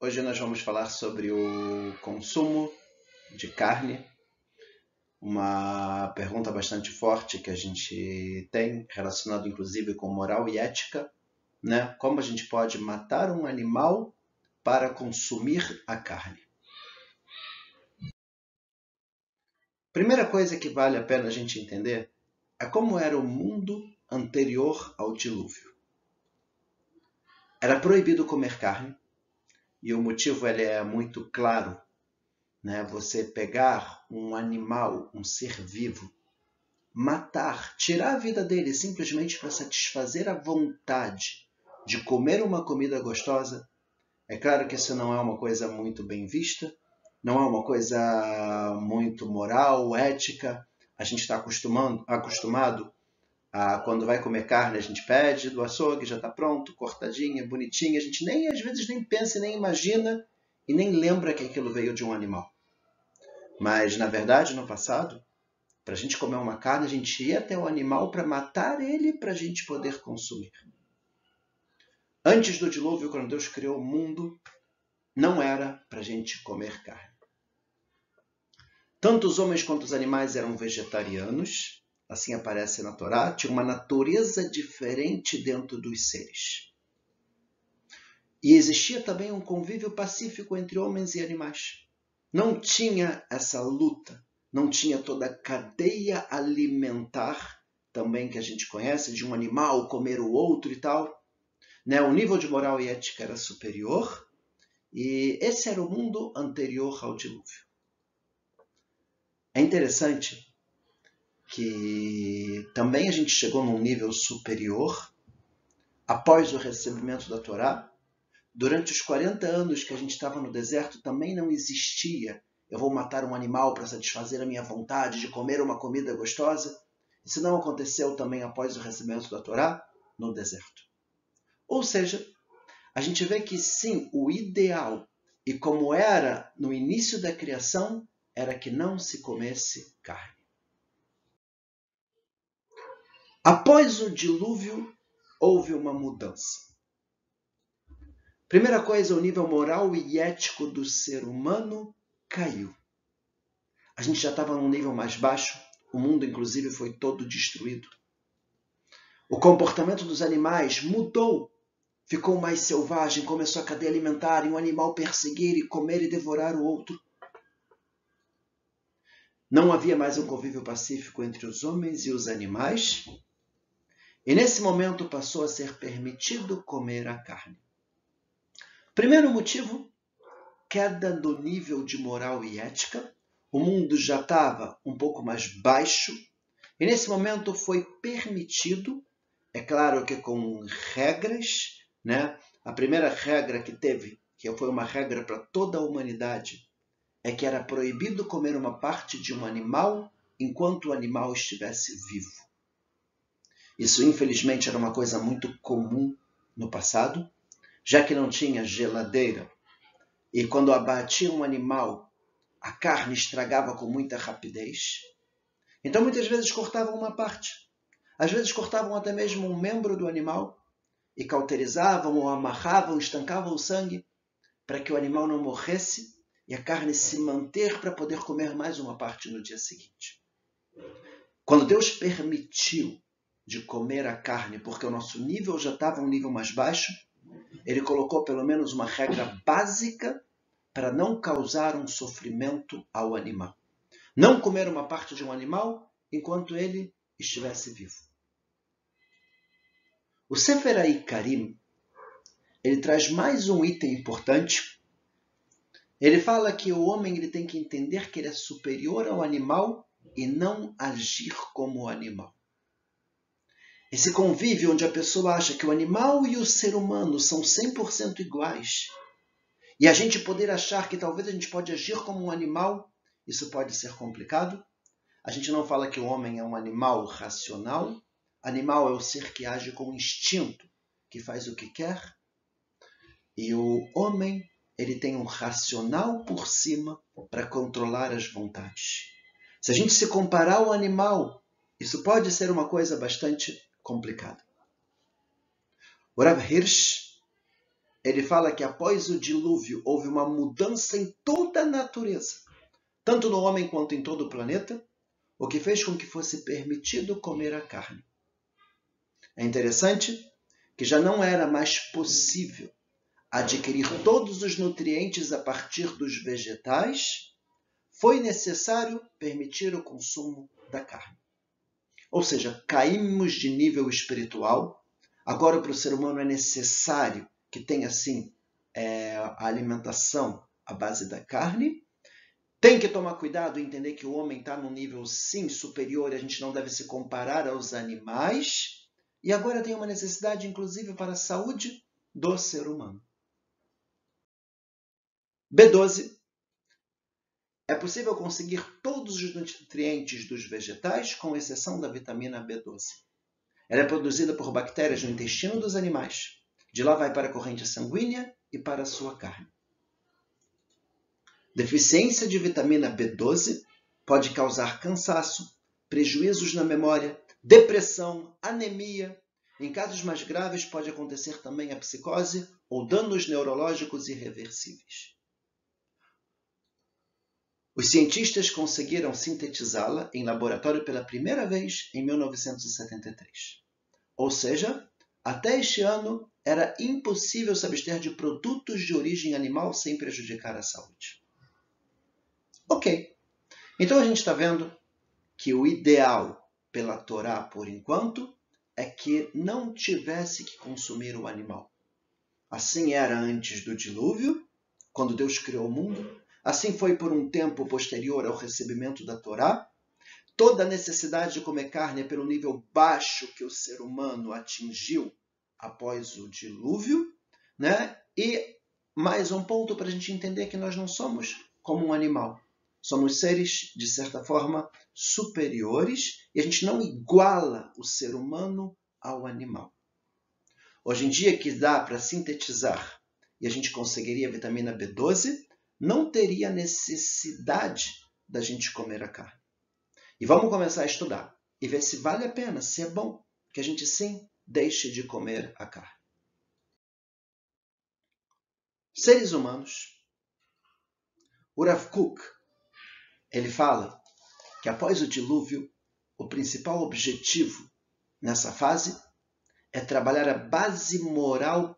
Hoje nós vamos falar sobre o consumo de carne, uma pergunta bastante forte que a gente tem, relacionado inclusive com moral e ética, né? Como a gente pode matar um animal para consumir a carne? Primeira coisa que vale a pena a gente entender é como era o mundo anterior ao dilúvio. Era proibido comer carne, e o motivo ele é muito claro. Né? Você pegar um animal, um ser vivo, matar, tirar a vida dele simplesmente para satisfazer a vontade de comer uma comida gostosa, é claro que isso não é uma coisa muito bem vista, não é uma coisa muito moral, ética. A gente está acostumado ah, quando vai comer carne, a gente pede do açougue, já está pronto, cortadinha, bonitinha. A gente nem às vezes nem pensa, nem imagina e nem lembra que aquilo veio de um animal. Mas na verdade, no passado, para a gente comer uma carne, a gente ia até o animal para matar ele para a gente poder consumir. Antes do dilúvio, quando Deus criou o mundo, não era para a gente comer carne. Tanto os homens quanto os animais eram vegetarianos assim aparece na Torá, tinha uma natureza diferente dentro dos seres. E existia também um convívio pacífico entre homens e animais. Não tinha essa luta, não tinha toda a cadeia alimentar também que a gente conhece, de um animal comer o outro e tal. Né? O nível de moral e ética era superior, e esse era o mundo anterior ao dilúvio. É interessante que também a gente chegou num nível superior após o recebimento da Torá. Durante os 40 anos que a gente estava no deserto, também não existia eu vou matar um animal para satisfazer a minha vontade de comer uma comida gostosa. Isso não aconteceu também após o recebimento da Torá no deserto. Ou seja, a gente vê que sim, o ideal e como era no início da criação era que não se comesse carne. Após o dilúvio, houve uma mudança. Primeira coisa, o nível moral e ético do ser humano caiu. A gente já estava num nível mais baixo, o mundo, inclusive, foi todo destruído. O comportamento dos animais mudou, ficou mais selvagem, começou a cadeia alimentar e um animal perseguir e comer e devorar o outro. Não havia mais um convívio pacífico entre os homens e os animais, e nesse momento passou a ser permitido comer a carne. Primeiro motivo, queda no nível de moral e ética. O mundo já estava um pouco mais baixo e nesse momento foi permitido, é claro que com regras, né? A primeira regra que teve, que foi uma regra para toda a humanidade, é que era proibido comer uma parte de um animal enquanto o animal estivesse vivo. Isso, infelizmente, era uma coisa muito comum no passado, já que não tinha geladeira. E quando abatia um animal, a carne estragava com muita rapidez. Então, muitas vezes cortavam uma parte. Às vezes cortavam até mesmo um membro do animal e cauterizavam ou amarravam, estancavam o sangue para que o animal não morresse e a carne se manter para poder comer mais uma parte no dia seguinte. Quando Deus permitiu de comer a carne, porque o nosso nível já estava um nível mais baixo, ele colocou pelo menos uma regra básica para não causar um sofrimento ao animal. Não comer uma parte de um animal enquanto ele estivesse vivo. O Sefer Karim ele traz mais um item importante. Ele fala que o homem ele tem que entender que ele é superior ao animal e não agir como o animal. Esse convívio onde a pessoa acha que o animal e o ser humano são 100% iguais. E a gente poder achar que talvez a gente pode agir como um animal, isso pode ser complicado. A gente não fala que o homem é um animal racional. Animal é o ser que age com instinto, que faz o que quer. E o homem, ele tem um racional por cima para controlar as vontades. Se a gente se comparar ao animal, isso pode ser uma coisa bastante complicado. O Rav Hirsch, ele fala que após o dilúvio houve uma mudança em toda a natureza, tanto no homem quanto em todo o planeta, o que fez com que fosse permitido comer a carne. É interessante que já não era mais possível adquirir todos os nutrientes a partir dos vegetais, foi necessário permitir o consumo da carne. Ou seja, caímos de nível espiritual. Agora, para o ser humano, é necessário que tenha, assim, é, a alimentação à base da carne. Tem que tomar cuidado e entender que o homem está num nível, sim, superior, a gente não deve se comparar aos animais. E agora tem uma necessidade, inclusive, para a saúde do ser humano. B12. É possível conseguir todos os nutrientes dos vegetais, com exceção da vitamina B12. Ela é produzida por bactérias no intestino dos animais. De lá vai para a corrente sanguínea e para a sua carne. Deficiência de vitamina B12 pode causar cansaço, prejuízos na memória, depressão, anemia. Em casos mais graves, pode acontecer também a psicose ou danos neurológicos irreversíveis. Os cientistas conseguiram sintetizá-la em laboratório pela primeira vez em 1973. Ou seja, até este ano era impossível se abster de produtos de origem animal sem prejudicar a saúde. Ok, então a gente está vendo que o ideal pela Torá, por enquanto, é que não tivesse que consumir o animal. Assim era antes do dilúvio, quando Deus criou o mundo, Assim foi por um tempo posterior ao recebimento da Torá. Toda a necessidade de comer carne é pelo nível baixo que o ser humano atingiu após o dilúvio, né? E mais um ponto para a gente entender que nós não somos como um animal. Somos seres, de certa forma, superiores e a gente não iguala o ser humano ao animal. Hoje em dia, que dá para sintetizar e a gente conseguiria vitamina B12, não teria necessidade da gente comer a carne. E vamos começar a estudar e ver se vale a pena, se é bom que a gente sim deixe de comer a carne. Seres humanos. Urav Kuk, ele fala que após o dilúvio, o principal objetivo nessa fase é trabalhar a base moral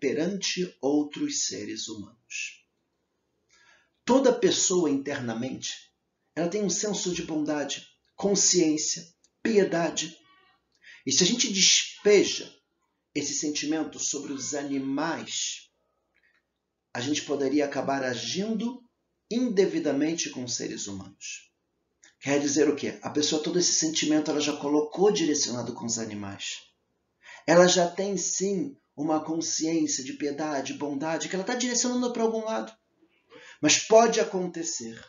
perante outros seres humanos. Toda pessoa internamente, ela tem um senso de bondade, consciência, piedade. E se a gente despeja esse sentimento sobre os animais, a gente poderia acabar agindo indevidamente com os seres humanos. Quer dizer o quê? A pessoa todo esse sentimento ela já colocou direcionado com os animais. Ela já tem sim uma consciência de piedade, bondade que ela está direcionando para algum lado. Mas pode acontecer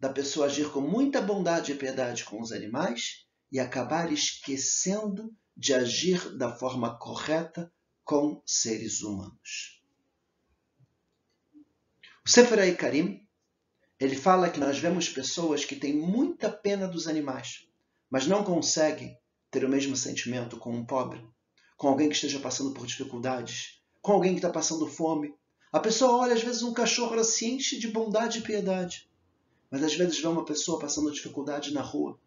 da pessoa agir com muita bondade e piedade com os animais e acabar esquecendo de agir da forma correta com seres humanos. O Sefer Karim, ele fala que nós vemos pessoas que têm muita pena dos animais, mas não conseguem ter o mesmo sentimento com um pobre, com alguém que esteja passando por dificuldades, com alguém que está passando fome, a pessoa olha, às vezes, um cachorro, ela se enche de bondade e piedade. Mas às vezes vê uma pessoa passando dificuldade na rua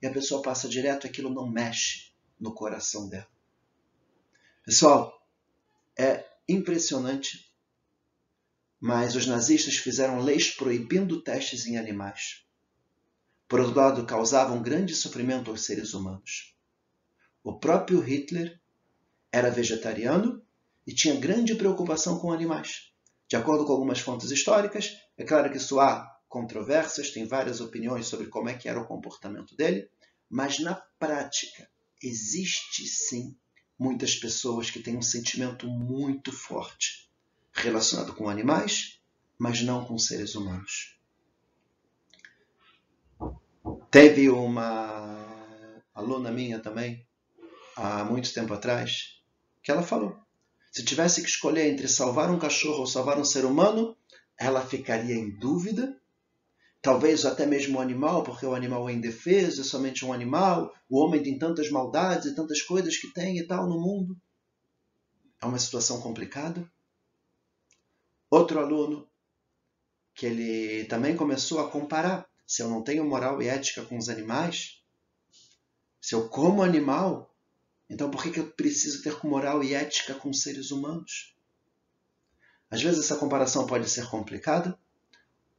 e a pessoa passa direto aquilo não mexe no coração dela. Pessoal, é impressionante, mas os nazistas fizeram leis proibindo testes em animais. Por outro lado, causavam grande sofrimento aos seres humanos. O próprio Hitler era vegetariano e tinha grande preocupação com animais. De acordo com algumas fontes históricas, é claro que isso há controvérsias, tem várias opiniões sobre como é que era o comportamento dele, mas na prática existe sim muitas pessoas que têm um sentimento muito forte relacionado com animais, mas não com seres humanos. Teve uma aluna minha também, há muito tempo atrás, que ela falou se tivesse que escolher entre salvar um cachorro ou salvar um ser humano, ela ficaria em dúvida. Talvez até mesmo o um animal, porque o animal é indefeso, é somente um animal. O homem tem tantas maldades e tantas coisas que tem e tal no mundo. É uma situação complicada. Outro aluno que ele também começou a comparar. Se eu não tenho moral e ética com os animais, se eu como animal, então por que, que eu preciso ter moral e ética com seres humanos? Às vezes essa comparação pode ser complicada.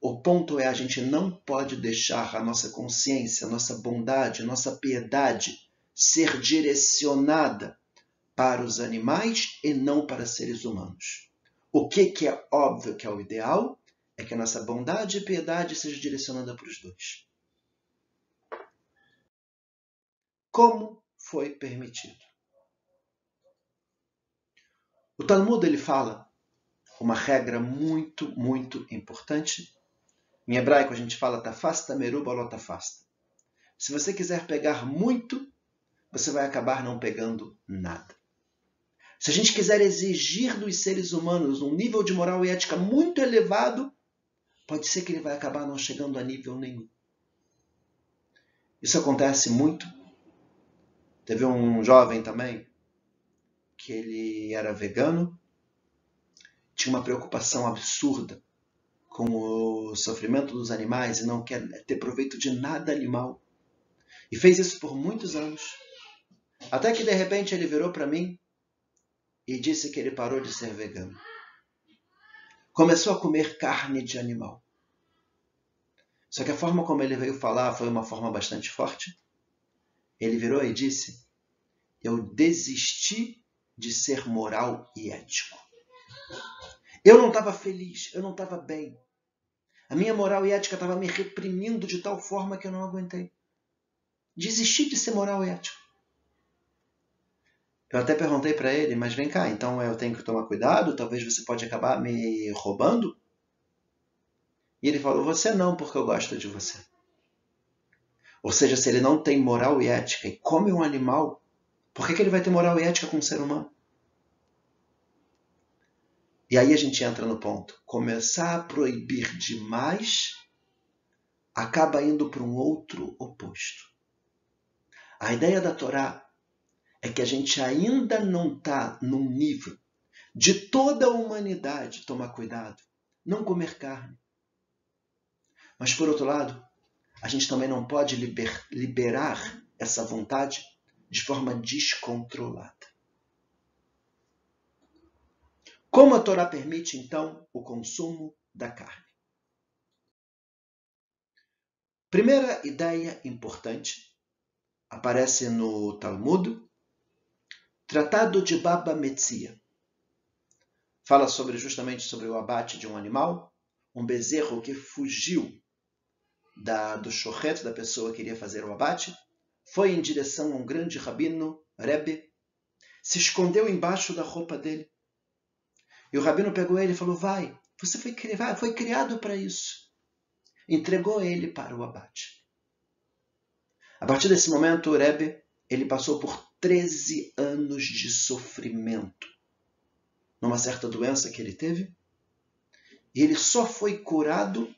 O ponto é a gente não pode deixar a nossa consciência, a nossa bondade, a nossa piedade ser direcionada para os animais e não para seres humanos. O que, que é óbvio que é o ideal é que a nossa bondade e piedade seja direcionada para os dois. Como foi permitido? O Talmud ele fala uma regra muito, muito importante. Em hebraico a gente fala tafasta meruba lotafasta. Se você quiser pegar muito, você vai acabar não pegando nada. Se a gente quiser exigir dos seres humanos um nível de moral e ética muito elevado, pode ser que ele vai acabar não chegando a nível nenhum. Isso acontece muito. Teve um jovem também que ele era vegano, tinha uma preocupação absurda com o sofrimento dos animais e não quer ter proveito de nada animal. E fez isso por muitos anos. Até que de repente ele virou para mim e disse que ele parou de ser vegano começou a comer carne de animal. Só que a forma como ele veio falar foi uma forma bastante forte. Ele virou e disse: Eu desisti de ser moral e ético. Eu não estava feliz, eu não estava bem. A minha moral e ética estava me reprimindo de tal forma que eu não aguentei. Desisti de ser moral e ético. Eu até perguntei para ele, mas vem cá, então eu tenho que tomar cuidado? Talvez você pode acabar me roubando? E ele falou: Você não, porque eu gosto de você. Ou seja, se ele não tem moral e ética e come um animal, por que, que ele vai ter moral e ética com um ser humano? E aí a gente entra no ponto: começar a proibir demais acaba indo para um outro oposto. A ideia da Torá é que a gente ainda não está num nível de toda a humanidade tomar cuidado, não comer carne. Mas, por outro lado, a gente também não pode liber, liberar essa vontade de forma descontrolada. Como a Torá permite, então, o consumo da carne? Primeira ideia importante aparece no Talmud, Tratado de Baba Metzia. Fala sobre justamente sobre o abate de um animal, um bezerro que fugiu da, do chorreto da pessoa que iria fazer o abate, foi em direção a um grande rabino, Rebbe, se escondeu embaixo da roupa dele. E o rabino pegou ele e falou: Vai, você foi, foi criado para isso. Entregou ele para o abate. A partir desse momento, o Rebbe ele passou por 13 anos de sofrimento numa certa doença que ele teve. E ele só foi curado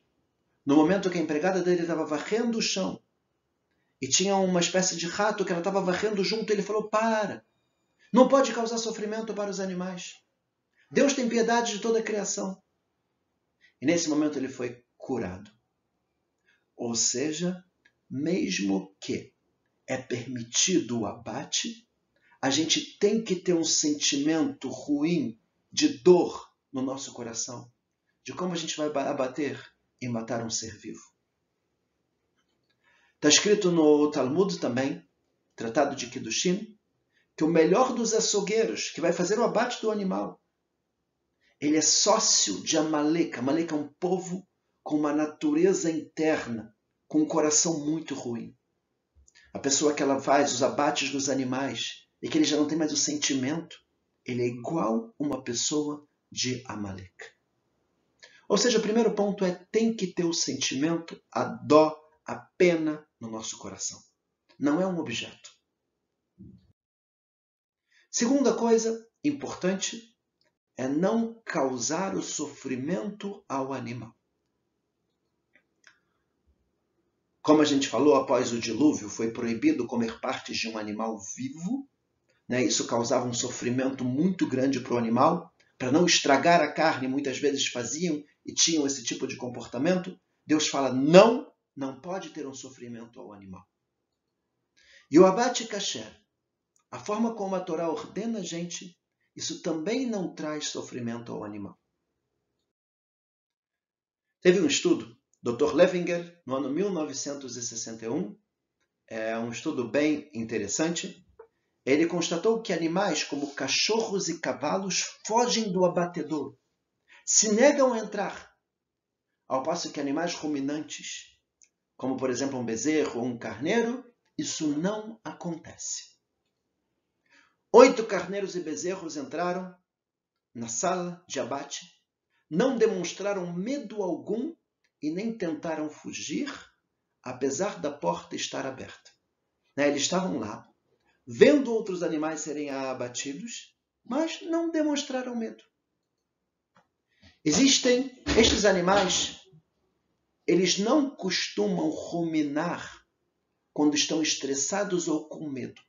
no momento que a empregada dele estava varrendo o chão e tinha uma espécie de rato que ela estava varrendo junto. Ele falou: Para! Não pode causar sofrimento para os animais. Deus tem piedade de toda a criação. E nesse momento ele foi curado. Ou seja, mesmo que é permitido o abate, a gente tem que ter um sentimento ruim de dor no nosso coração, de como a gente vai abater e matar um ser vivo. Está escrito no Talmud também, Tratado de Kiddushin, que o melhor dos açougueiros, que vai fazer o abate do animal, ele é sócio de Amalek. Amalek é um povo com uma natureza interna, com um coração muito ruim a pessoa que ela faz os abates dos animais e que ele já não tem mais o sentimento, ele é igual uma pessoa de Amalek. Ou seja, o primeiro ponto é tem que ter o sentimento, a dó, a pena no nosso coração. Não é um objeto. Segunda coisa importante é não causar o sofrimento ao animal. Como a gente falou, após o dilúvio foi proibido comer partes de um animal vivo. Né? Isso causava um sofrimento muito grande para o animal. para não estragar a carne, muitas vezes faziam e tinham esse tipo de comportamento, Deus fala: não, não pode ter um sofrimento ao animal. E o abate kasher, a forma como a Torá ordena a gente, isso também não traz sofrimento ao animal. Teve um estudo, Dr. Levinger, no ano 1961, é um estudo bem interessante. Ele constatou que animais como cachorros e cavalos fogem do abatedor, se negam a entrar, ao passo que animais ruminantes, como por exemplo um bezerro ou um carneiro, isso não acontece. Oito carneiros e bezerros entraram na sala de abate, não demonstraram medo algum e nem tentaram fugir, apesar da porta estar aberta. Né, eles estavam lá, vendo outros animais serem abatidos, mas não demonstraram medo. Existem estes animais, eles não costumam ruminar quando estão estressados ou com medo.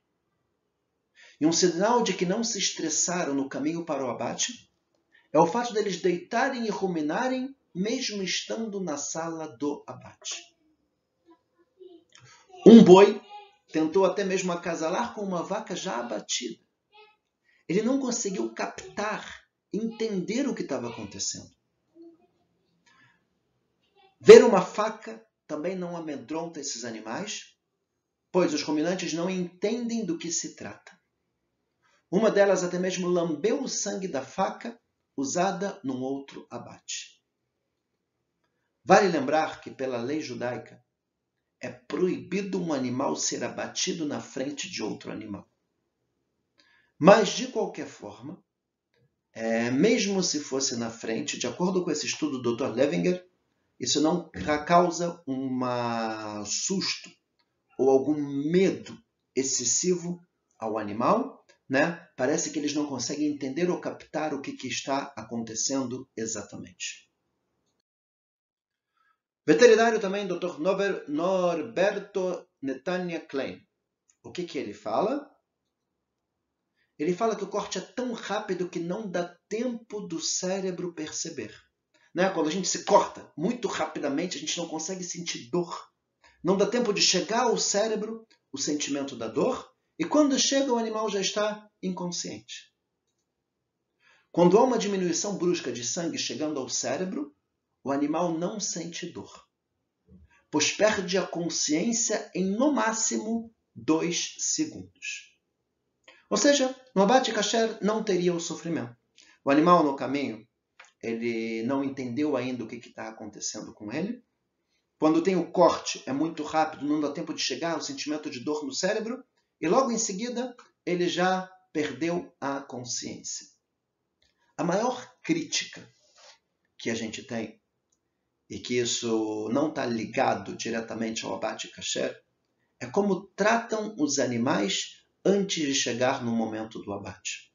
E um sinal de que não se estressaram no caminho para o abate é o fato deles deitarem e ruminarem mesmo estando na sala do abate. Um boi tentou até mesmo acasalar com uma vaca já abatida. Ele não conseguiu captar, entender o que estava acontecendo. Ver uma faca também não amedronta esses animais, pois os ruminantes não entendem do que se trata. Uma delas até mesmo lambeu o sangue da faca usada num outro abate. Vale lembrar que, pela lei judaica, é proibido um animal ser abatido na frente de outro animal. Mas, de qualquer forma, é, mesmo se fosse na frente, de acordo com esse estudo do Dr. Levinger, isso não causa um susto ou algum medo excessivo ao animal, né? Parece que eles não conseguem entender ou captar o que, que está acontecendo exatamente. Veterinário também, Dr. Norberto Netanya Klein. O que, que ele fala? Ele fala que o corte é tão rápido que não dá tempo do cérebro perceber. Né? Quando a gente se corta muito rapidamente, a gente não consegue sentir dor. Não dá tempo de chegar ao cérebro o sentimento da dor, e quando chega, o animal já está inconsciente. Quando há uma diminuição brusca de sangue chegando ao cérebro, o animal não sente dor, pois perde a consciência em no máximo dois segundos. Ou seja, no abate kasher não teria o sofrimento. O animal no caminho ele não entendeu ainda o que está acontecendo com ele. Quando tem o corte, é muito rápido, não dá tempo de chegar ao sentimento de dor no cérebro, e logo em seguida ele já perdeu a consciência. A maior crítica que a gente tem, e que isso não está ligado diretamente ao abate kasher, é como tratam os animais antes de chegar no momento do abate.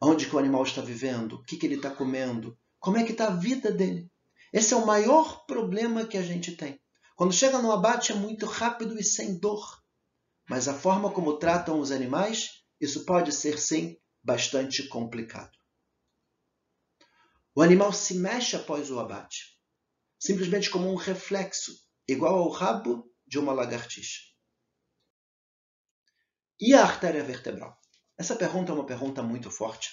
Onde que o animal está vivendo, o que, que ele está comendo, como é que está a vida dele. Esse é o maior problema que a gente tem. Quando chega no abate é muito rápido e sem dor. Mas a forma como tratam os animais, isso pode ser sim bastante complicado. O animal se mexe após o abate, simplesmente como um reflexo, igual ao rabo de uma lagartixa. E a artéria vertebral? Essa pergunta é uma pergunta muito forte,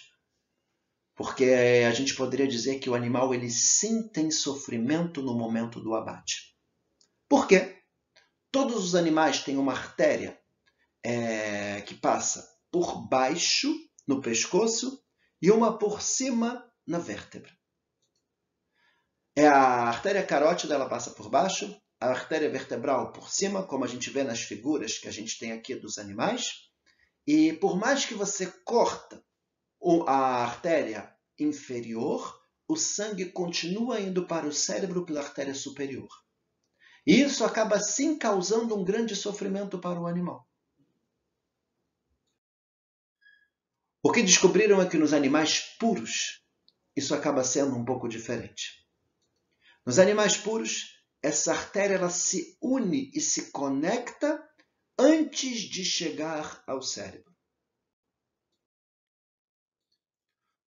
porque a gente poderia dizer que o animal ele sim tem sofrimento no momento do abate. Por quê? Todos os animais têm uma artéria é, que passa por baixo no pescoço e uma por cima na vértebra. É a artéria carótida ela passa por baixo, a artéria vertebral por cima, como a gente vê nas figuras que a gente tem aqui dos animais. E por mais que você corta a artéria inferior, o sangue continua indo para o cérebro pela artéria superior. E isso acaba sim causando um grande sofrimento para o animal. O que descobriram é que nos animais puros isso acaba sendo um pouco diferente. Nos animais puros, essa artéria ela se une e se conecta antes de chegar ao cérebro.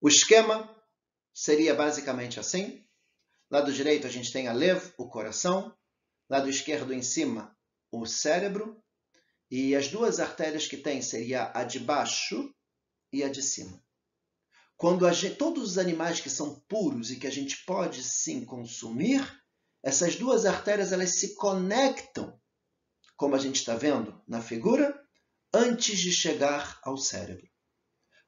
O esquema seria basicamente assim. Lado direito a gente tem a lev, o coração. Lado esquerdo em cima, o cérebro. E as duas artérias que tem seria a de baixo e a de cima. Quando gente, todos os animais que são puros e que a gente pode sim consumir, essas duas artérias elas se conectam, como a gente está vendo na figura, antes de chegar ao cérebro.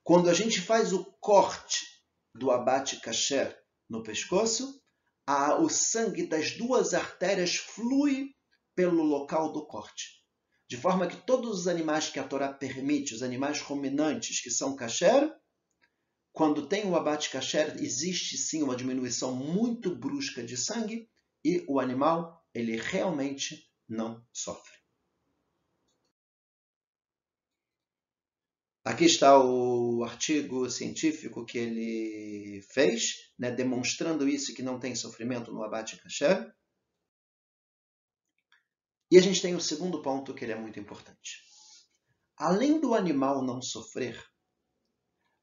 Quando a gente faz o corte do abate kasher no pescoço, a, o sangue das duas artérias flui pelo local do corte. De forma que todos os animais que a Torá permite, os animais ruminantes que são kasher, quando tem o abate kasher, existe sim uma diminuição muito brusca de sangue e o animal ele realmente não sofre. Aqui está o artigo científico que ele fez, né, demonstrando isso que não tem sofrimento no abate kasher. E a gente tem o segundo ponto que ele é muito importante. Além do animal não sofrer,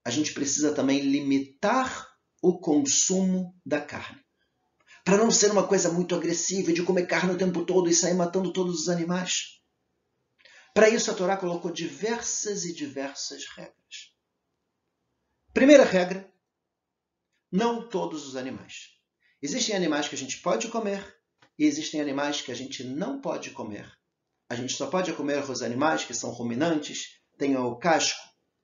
a gente precisa também limitar o consumo da carne. Para não ser uma coisa muito agressiva de comer carne o tempo todo e sair matando todos os animais. Para isso, a Torá colocou diversas e diversas regras. Primeira regra: não todos os animais. Existem animais que a gente pode comer e existem animais que a gente não pode comer. A gente só pode comer os animais que são ruminantes, têm o casco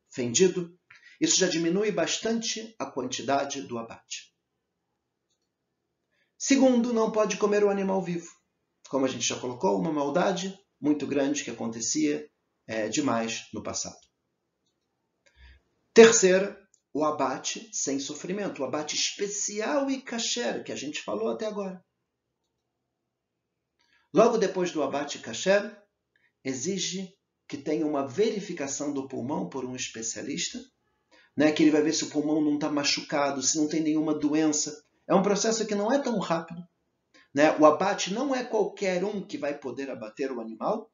fendido isso já diminui bastante a quantidade do abate. Segundo, não pode comer o animal vivo. Como a gente já colocou, uma maldade muito grande que acontecia é, demais no passado. Terceira, o abate sem sofrimento, o abate especial e kasher, que a gente falou até agora. Logo depois do abate kasher, exige que tenha uma verificação do pulmão por um especialista né, que ele vai ver se o pulmão não está machucado, se não tem nenhuma doença. É um processo que não é tão rápido. Né? O abate não é qualquer um que vai poder abater o animal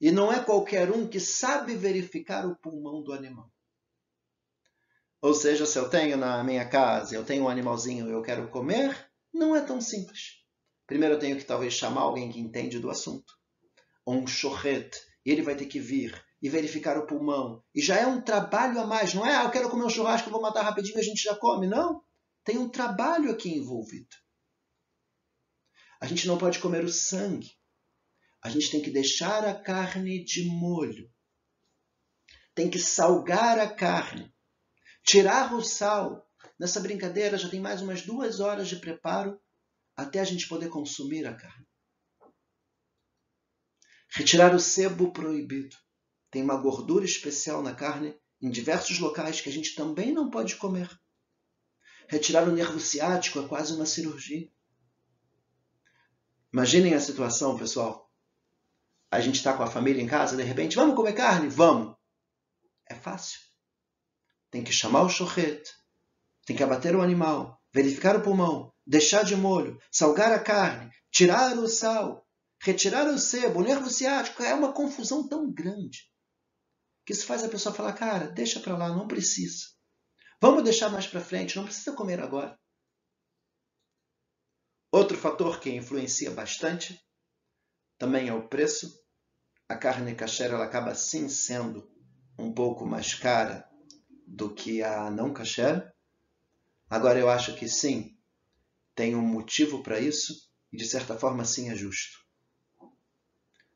e não é qualquer um que sabe verificar o pulmão do animal. Ou seja, se eu tenho na minha casa, eu tenho um animalzinho e eu quero comer, não é tão simples. Primeiro eu tenho que talvez chamar alguém que entende do assunto, ou um chorrete, e ele vai ter que vir e verificar o pulmão. E já é um trabalho a mais, não é? Ah, eu quero comer um churrasco, vou matar rapidinho e a gente já come. Não. Tem um trabalho aqui envolvido. A gente não pode comer o sangue. A gente tem que deixar a carne de molho. Tem que salgar a carne. Tirar o sal. Nessa brincadeira já tem mais umas duas horas de preparo até a gente poder consumir a carne. Retirar o sebo proibido tem uma gordura especial na carne em diversos locais que a gente também não pode comer. Retirar o nervo ciático é quase uma cirurgia. Imaginem a situação, pessoal. A gente está com a família em casa, de repente, vamos comer carne? Vamos. É fácil. Tem que chamar o chorrete, tem que abater o animal, verificar o pulmão, deixar de molho, salgar a carne, tirar o sal, retirar o sebo, o nervo ciático. É uma confusão tão grande que isso faz a pessoa falar, cara, deixa para lá, não precisa. Vamos deixar mais para frente, não precisa comer agora. Outro fator que influencia bastante também é o preço. A carne kasher ela acaba sim sendo um pouco mais cara do que a não kasher. Agora eu acho que sim, tem um motivo para isso e de certa forma sim é justo.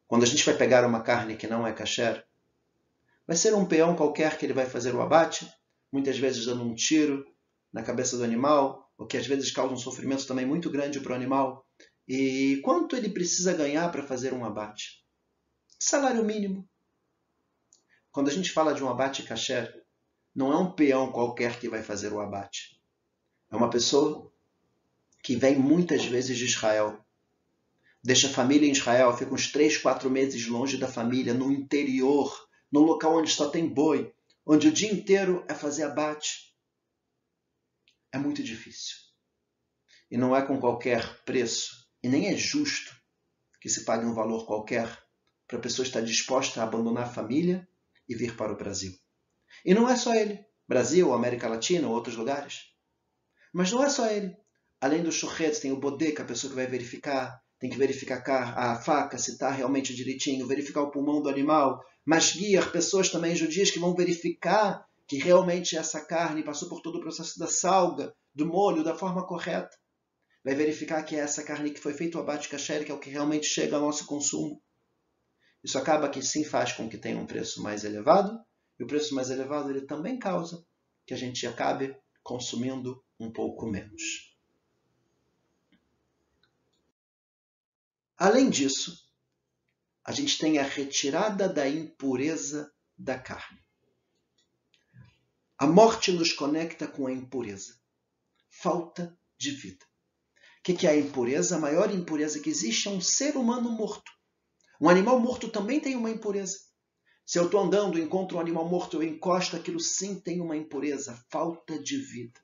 Quando a gente vai pegar uma carne que não é kasher, Vai ser um peão qualquer que ele vai fazer o abate, muitas vezes dando um tiro na cabeça do animal, o que às vezes causa um sofrimento também muito grande para o animal. E quanto ele precisa ganhar para fazer um abate? Salário mínimo. Quando a gente fala de um abate kasher, não é um peão qualquer que vai fazer o abate. É uma pessoa que vem muitas vezes de Israel. Deixa a família em Israel, fica uns três, quatro meses longe da família, no interior num local onde só tem boi, onde o dia inteiro é fazer abate, é muito difícil. E não é com qualquer preço, e nem é justo que se pague um valor qualquer para a pessoa estar disposta a abandonar a família e vir para o Brasil. E não é só ele, Brasil, América Latina ou outros lugares. Mas não é só ele. Além do churret, tem o bodeca, a pessoa que vai verificar, tem que verificar a faca se está realmente direitinho, verificar o pulmão do animal, mas guiar pessoas também judias que vão verificar que realmente essa carne passou por todo o processo da salga, do molho, da forma correta. Vai verificar que é essa carne que foi feita o abate kasher, que é o que realmente chega ao nosso consumo. Isso acaba que sim faz com que tenha um preço mais elevado, e o preço mais elevado ele também causa que a gente acabe consumindo um pouco menos. Além disso, a gente tem a retirada da impureza da carne. A morte nos conecta com a impureza. Falta de vida. O que é a impureza? A maior impureza que existe é um ser humano morto. Um animal morto também tem uma impureza. Se eu estou andando, encontro um animal morto, eu encosto, aquilo sim tem uma impureza, falta de vida.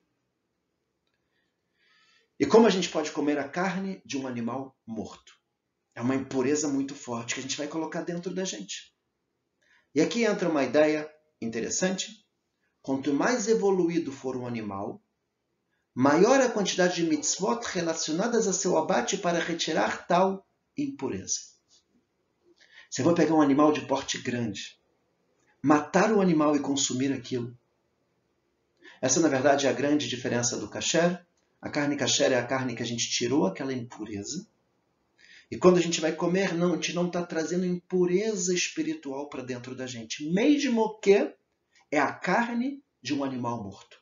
E como a gente pode comer a carne de um animal morto? É uma impureza muito forte que a gente vai colocar dentro da gente. E aqui entra uma ideia interessante. Quanto mais evoluído for um animal, maior a quantidade de mitzvot relacionadas a seu abate para retirar tal impureza. Se eu vou pegar um animal de porte grande, matar o animal e consumir aquilo, essa na verdade é a grande diferença do kasher. A carne kasher é a carne que a gente tirou aquela impureza e quando a gente vai comer, não, a gente não está trazendo impureza espiritual para dentro da gente, mesmo que é a carne de um animal morto.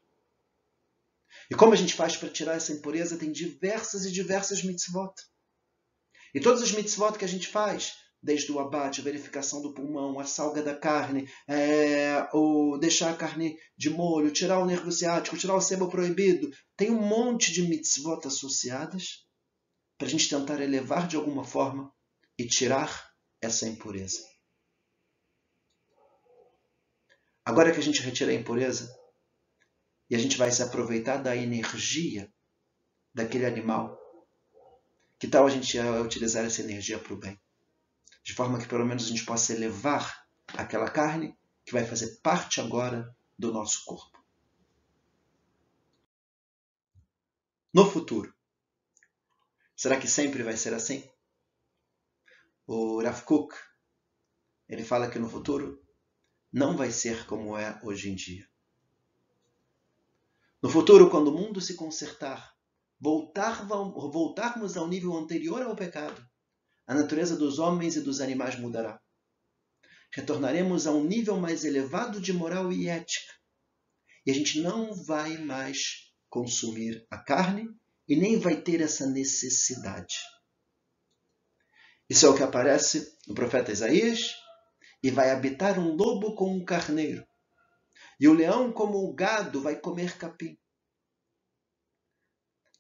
E como a gente faz para tirar essa impureza? Tem diversas e diversas mitzvot. E todas as mitzvot que a gente faz, desde o abate, a verificação do pulmão, a salga da carne, é, deixar a carne de molho, tirar o nervo ciático, tirar o sebo proibido, tem um monte de mitzvot associadas para a gente tentar elevar de alguma forma e tirar essa impureza. Agora que a gente retira a impureza e a gente vai se aproveitar da energia daquele animal, que tal a gente utilizar essa energia para o bem? De forma que pelo menos a gente possa elevar aquela carne que vai fazer parte agora do nosso corpo. No futuro, Será que sempre vai ser assim? O Rav Kuk, ele fala que no futuro não vai ser como é hoje em dia. No futuro, quando o mundo se consertar, voltar, voltarmos ao nível anterior ao pecado, a natureza dos homens e dos animais mudará. Retornaremos a um nível mais elevado de moral e ética. E a gente não vai mais consumir a carne e nem vai ter essa necessidade. Isso é o que aparece no profeta Isaías, e vai habitar um lobo com um carneiro, e o leão, como o gado, vai comer capim.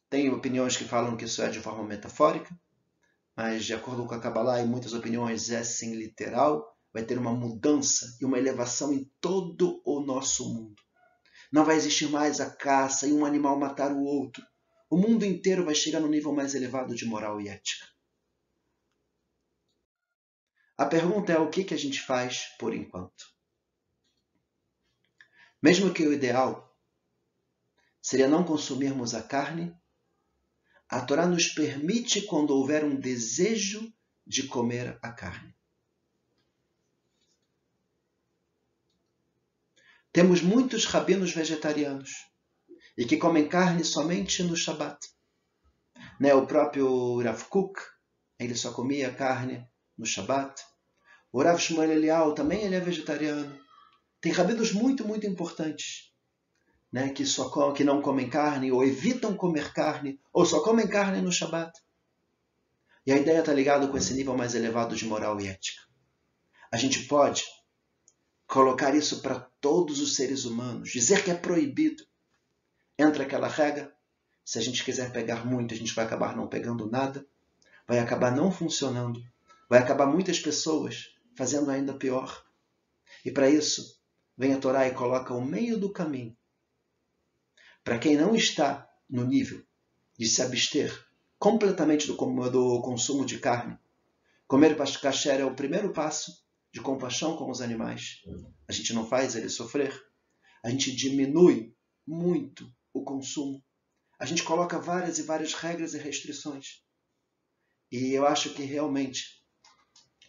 Tem opiniões que falam que isso é de forma metafórica, mas de acordo com a Kabbalah e muitas opiniões é sim literal, vai ter uma mudança e uma elevação em todo o nosso mundo. Não vai existir mais a caça e um animal matar o outro o mundo inteiro vai chegar no nível mais elevado de moral e ética. A pergunta é o que, que a gente faz por enquanto. Mesmo que o ideal seria não consumirmos a carne, a Torá nos permite quando houver um desejo de comer a carne. Temos muitos rabinos vegetarianos e que comem carne somente no Shabat. Né? O próprio Rav Kuk, ele só comia carne no Shabat. O Rav Shmuel Elial também ele é vegetariano. Tem rabinos muito, muito importantes, né? que, só, que não comem carne, ou evitam comer carne, ou só comem carne no Shabat. E a ideia está ligada com esse nível mais elevado de moral e ética. A gente pode colocar isso para todos os seres humanos, dizer que é proibido, entra aquela regra. Se a gente quiser pegar muito, a gente vai acabar não pegando nada, vai acabar não funcionando, vai acabar muitas pessoas fazendo ainda pior. E para isso, vem a Torá e coloca o meio do caminho. Para quem não está no nível de se abster completamente do, do consumo de carne, comer kasher é o primeiro passo de compaixão com os animais. A gente não faz eles sofrer, a gente diminui muito o consumo. A gente coloca várias e várias regras e restrições. E eu acho que realmente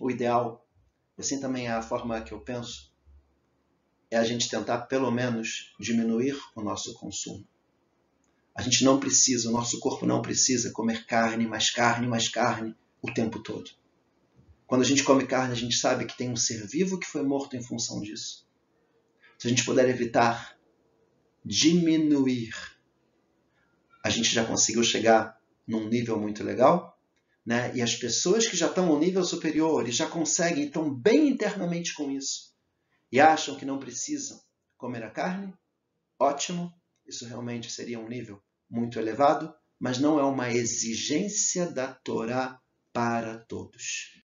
o ideal, assim também é a forma que eu penso, é a gente tentar pelo menos diminuir o nosso consumo. A gente não precisa, o nosso corpo não precisa comer carne, mais carne, mais carne o tempo todo. Quando a gente come carne, a gente sabe que tem um ser vivo que foi morto em função disso. Se a gente puder evitar, diminuir, a gente já conseguiu chegar num nível muito legal. Né? E as pessoas que já estão ao nível superior e já conseguem, estão bem internamente com isso e acham que não precisam comer a carne, ótimo, isso realmente seria um nível muito elevado, mas não é uma exigência da Torá para todos.